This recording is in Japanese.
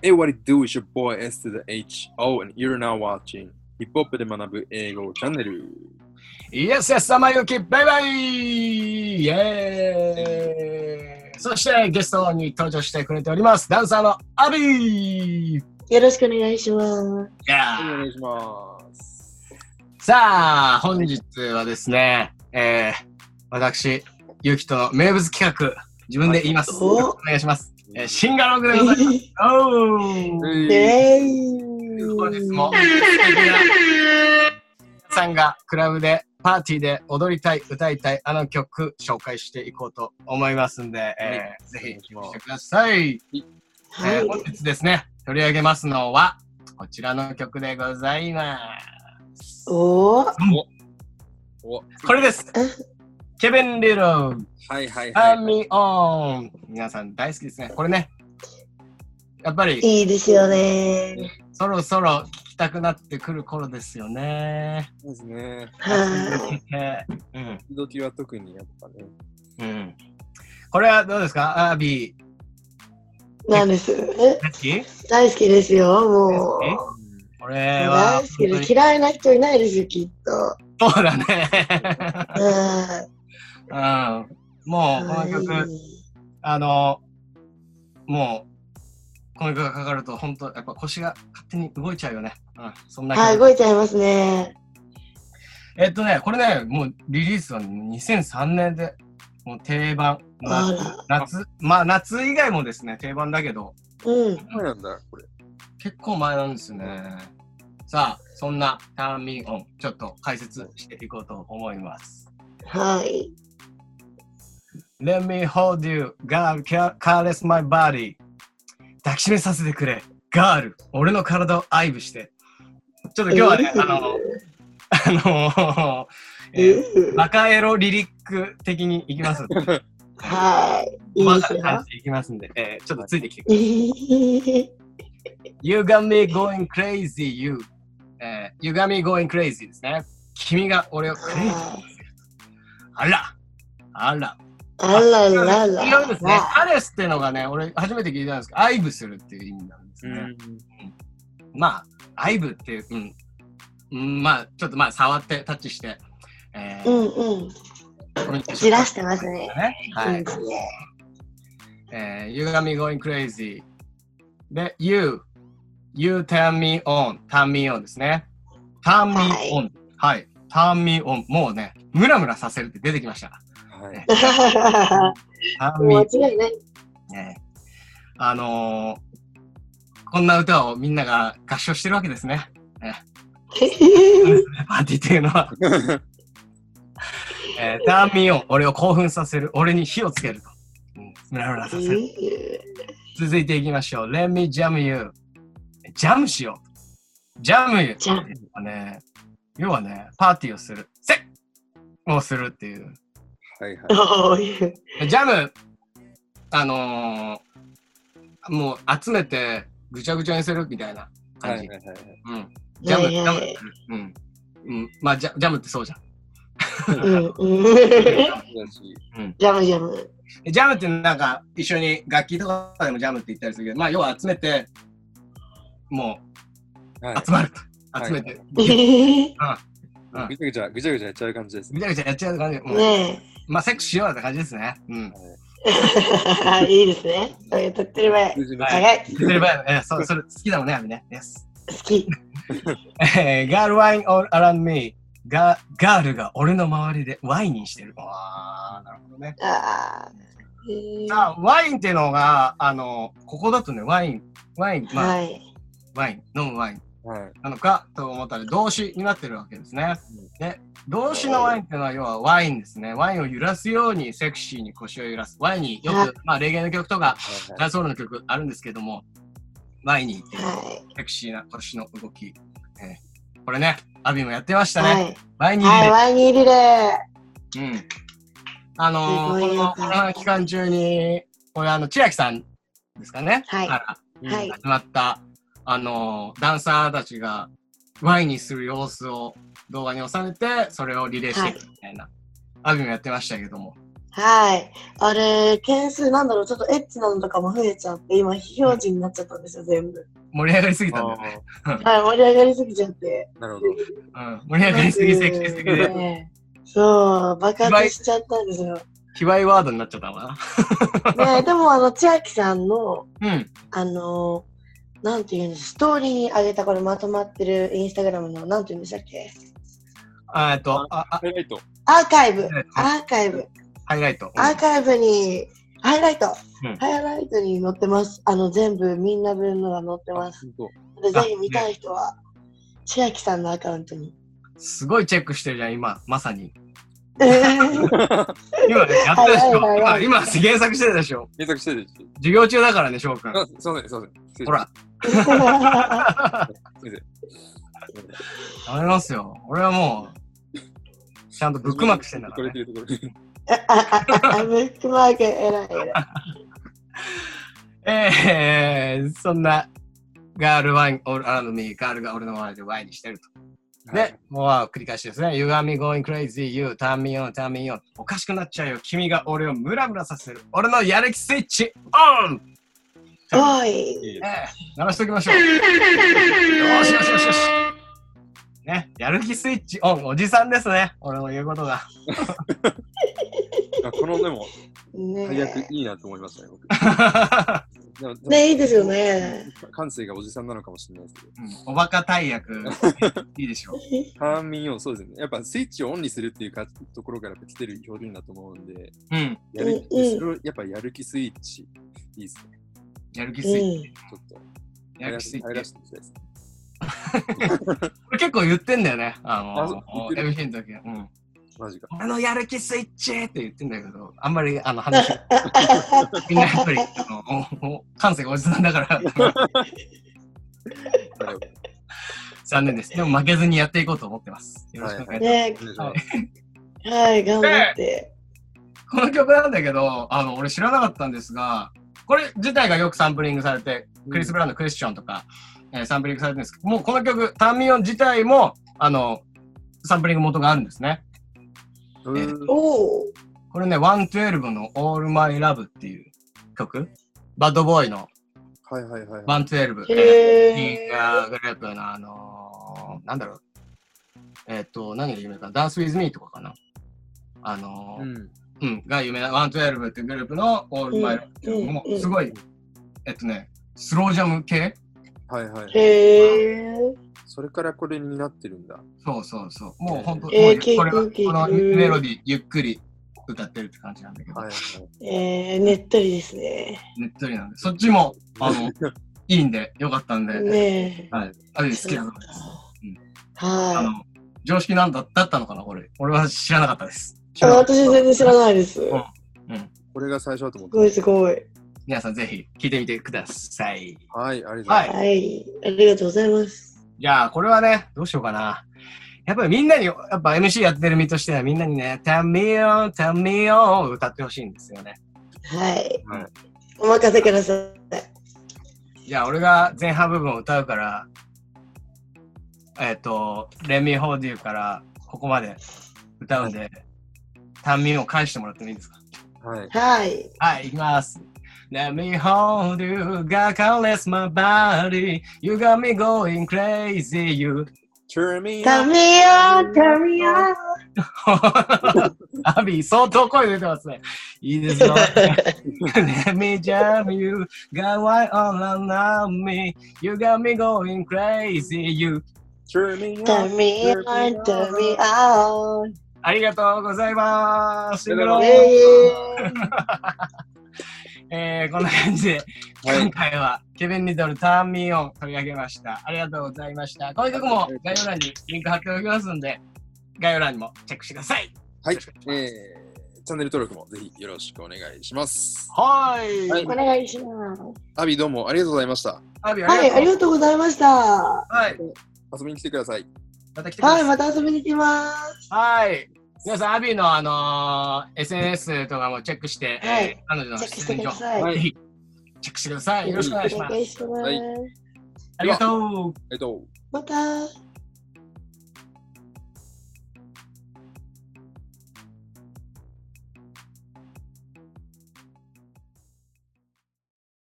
Hey, what it do? Is your boy S to the H O and you're now watching ヒップホップで学ぶ英語チャンネル。イエスエス様ゆきバイバイイエーイそしてゲストに登場してくれております。ダンサーのアビーよろしくお願いします。お願いします。さあ、本日はですね、えー、私、ゆきとの名物企画、自分で言います。おお願いします。えー、シンガロングでございます。おー。えー、本日もさんがクラブでパーティーで踊りたい歌いたいあの曲紹介していこうと思いますんで、えーぜひ聴いてください、はい。えー本日ですね取り上げますのはこちらの曲でございます。おー。おこれですケビン・リローはいはいタはい。ーミーオン皆さん大好きですねこれねやっぱりいいですよね。そろそろ聴きたくなってくる頃ですよねそうですね。はうん時々は特にやっぱね。うん。これはどうですか？アービー、い。なんです。え？大好き？大好きですよ、もう。これは大好きです。嫌いな人いないですよ、きっと。そうだね。はうん。もい。う、この曲、はいあの、もう、この曲がかかると、本当やっぱ腰が勝手に動いちゃうよね。うん。そんな曲。はい、動いちゃいますね。えっとね、これね、もうリリースは2003年で、もう定番。あ夏まあ夏以外もですね、定番だけど、うん。そうなんだ、これ。結構前なんですよね。さあ、そんなターミンオン、ちょっと解説していこうと思います。はい。Let me hold you, girl, ca- caress my body. 抱きしめさせてくれ、ガール、俺の体を愛撫して。ちょっと今日はね、あの、あの、えーバカエロリリック的にいきますんで。はい。いいバですよ。カな感じでいきますんで、えーちょっとついてきてください。You got me going crazy, you. えー you got me going crazy ですね。君が俺をクレイジーにさせる。あら、あら。あららら。違うんですね。カレスっていうのがね、俺初めて聞いたんですけど、愛撫するっていう意味なんですね。まあ、愛撫っていう、うん。うんまあ、ちょっとまあ、触って、タッチして、えうーんうん。コミュニケーションじらしてますね。ね。はいいいで。すね。えー、You got me going crazy. で、You, You turn me on, turn me on ですね。turn me はい on. はい。turn me on. もうね、ムラムラさせるって出てきました。はい。間違いない。ねあのーこんな歌をみんなが合唱してるわけですね。パーティーっていうのは。えー、ターミンオン、俺を興奮させる、俺に火をつけると。うん、ムラムラさせる。続いていきましょう。Let me jam you. ジャムしよう。ジャムよ。ジャムね、要はね、パーティーをする。セッをするっていう。はいはい。ジャム、あのーもう集めてぐちゃぐちゃにするみたいなは感じ。いはいはい。うん。ジャム、はいはいジャム、うん。うん。まあジャ、ジャムってそうじゃん。うん ジャムジャム。ジャムってなんか一緒に楽器とかでもジャムって言ったりするけど、まあ要は集めて、もはう集まると。集めて、うんい。ぐちゃぐちゃ、ぐちゃぐちゃやっちゃう感じですね。ぐちゃぐちゃやっちゃう感じ。うんねまあセックスしようって感じですね。うん。え。いいですね。そういうとってる前。数字のはい長い。言ってればえそう、それ好きだもんね、アミね。Yes. 好き。えーガールワイン all around me ガガールが俺の周りでワインにしてる。わあ、なるほどね。ああ、ワインっていうのが、あの、ここだとね、ワイン、ワイン、まあ、はい。ワイン、飲むワインはい。なのかと思ったら動詞になってるわけですね。で、動詞のワインっていうのは要はワインですね。ワインを揺らすようにセクシーに腰を揺らす。ワインによはいく、まあ、レゲエの曲とか、はいダンスホールの曲あるんですけども、ワインにセクシーな腰の動き。えーこれね、アビもやってましい。たね。はい。ワインにはい、入れワインに入れれ。うん。あのー、このコロナ期間中に、これあの、千秋さんですかね。はいからはい。始まった、あのー、ダンサーたちがワインにする様子を動画に収めて、それをリレーしていくみたいな、アビもやってましたけども、はい。あれ、件数なんだろう、ちょっとエッチなのとかも増えちゃって、今非表示になっちゃったんですよ、全部。盛り上がりすぎたんだよね。はい、盛り上がりすぎちゃって。なるほど。うん。盛り上がりすぎ、セクシーすぎで、ねそう、爆発しちゃったんですよ。卑猥ワードになっちゃったのかねでもあの、千秋さんの、な。うん。あのなんていうんです、ストーリーに上げたこれまとまってるインスタグラムの、なんていうんでしたっけ？あえっと、あ、あ、ハイライト。アーカイブうん、アーカイブ、ハイライト。アーカイブに、ハイライト、うんハイライトに載ってます。あの、全部みんな分のが載ってます。本でぜひ見たい人は、千秋さんのアカウントに。すごいチェックしてるじゃん、今、まさに。え ー今ね、やったでしょ。今、今原作してるでしょ。検索してるし。授業中だからね、翔くん。あ、すいません、すいません。ほら。すいません。すいませんありますよ。俺はもう、ちゃんとブックマークしてんだから、ね。ブックマーク、えらいえらい。えー、そんな、ガールワイン、オールアラウンドミー、ガールが俺の周りでワインにしてると。で、もう繰り返しですね。You got me going crazy, you turn me on, turn me on. おかしくなっちゃうよ。君が俺をムラムラさせる。俺のやる気スイッチオンおい。いいえー、鳴らしておきましょう。よしよしよしよし。ね、やる気スイッチオン。おじさんですね。俺の言うことが。あこのでも、ね最悪いいなと思いましたね、僕。でもねいいですよね。感性がおじさんなのかもしれないですけど。うんおバカ大役、いいでしょう。ターンミンオン、そうですね。やっぱスイッチをオンにするっていうかところから来てる表現だと思うんで、うん。やるうんうんやっぱやる気スイッチ、いいですね。やる気うスイッチ。ん。ちょっと、やる気スイッチ。これ 結構言ってんだよね。あの MC の時は。うん。マジか。俺のやる気スイッチって言ってんだけど、あんまりあの話、みんなやっぱりあのおお感性がおじさんだから、残念です。でも負けずにやっていこうと思ってます。よろしくお願いしますはい、頑張って。この曲なんだけど、あの、俺知らなかったんですが、これ自体がよくサンプリングされて、クリス・ブラウンのクエスチョンとか、えーサンプリングされてるんですけど、もうこの曲、タンミオン自体も、あの、サンプリング元があるんですね。うんおお。これね、112の All My Love っていう曲、バッドボーイのはいはいはいはい。112、えー、へいやグループのあのー、なんだろう、えっ、と、何が有名かな、ダンス with me とかかな。あのー、うん。うん、が有名な112っていうグループの All My Love っていうのもうんうんすごい、えっとね、スロージャム系？はいはい。へえ。それからこれになってるんだ。そうそうそう。もう本当、えーもうこれは聞く聞くこのメロディーゆっくり歌ってるって感じなんだけど、はいはい。えー、ねっとりですね。ねっとりなんで、そっちもあの いいんで、よかったんで、ねはい、あれ好きなのそうです。かあのは常識なんだだったのかな、これ。俺は知らなかったです。私全然知らないです。すんこれが最初だと思っごいすごい。皆さんぜひ聞いてみてください。た。はい、ありがとうございます。はい。ありがとうございます。じゃあ、これはね、どうしようかな。やっぱりみんなに、やっぱ MC やってる身としてはみんなにね、タミオン、タミオンを歌ってほしいんですよね。はい。はいお任せください。じゃあ、俺が前半部分を歌うから、えっ、と、レミホーデューからここまで歌うんで、オンを返してもらってもいいですかはい。はい。はい、いきます。Let me hold you, God caress my body. You got me going crazy, you. Turn me タ on. ミオン、タミオン。アビー、相当声出てますね。いいですよ。Let me jam you, got white all around me. You got me going crazy, you. Turn me タ on. ミオン、タミオン。 ありがとうございます。えー、こんな感じで、はい今回はケビン・リドル、ターン・ミーを取り上げました。ありがとうございました。この曲も概要欄にリンク貼っておきますんで、概要欄にもチェックしてください。はいえー、チャンネル登録もぜひよろしくお願いします。はい。はいお願いします。アビどうもありがとうございました。アビ、はい、あり。がとうございました。ははい。遊びに来てください。また来てください。い、また遊びに来ます。はい。皆さん、アビの、あのー SNS とかもチェックして、はいえー彼女のチェックし出演情てください。はいぜひチェックしてください。よろしくお願いします。はいありがとう。えっと。また。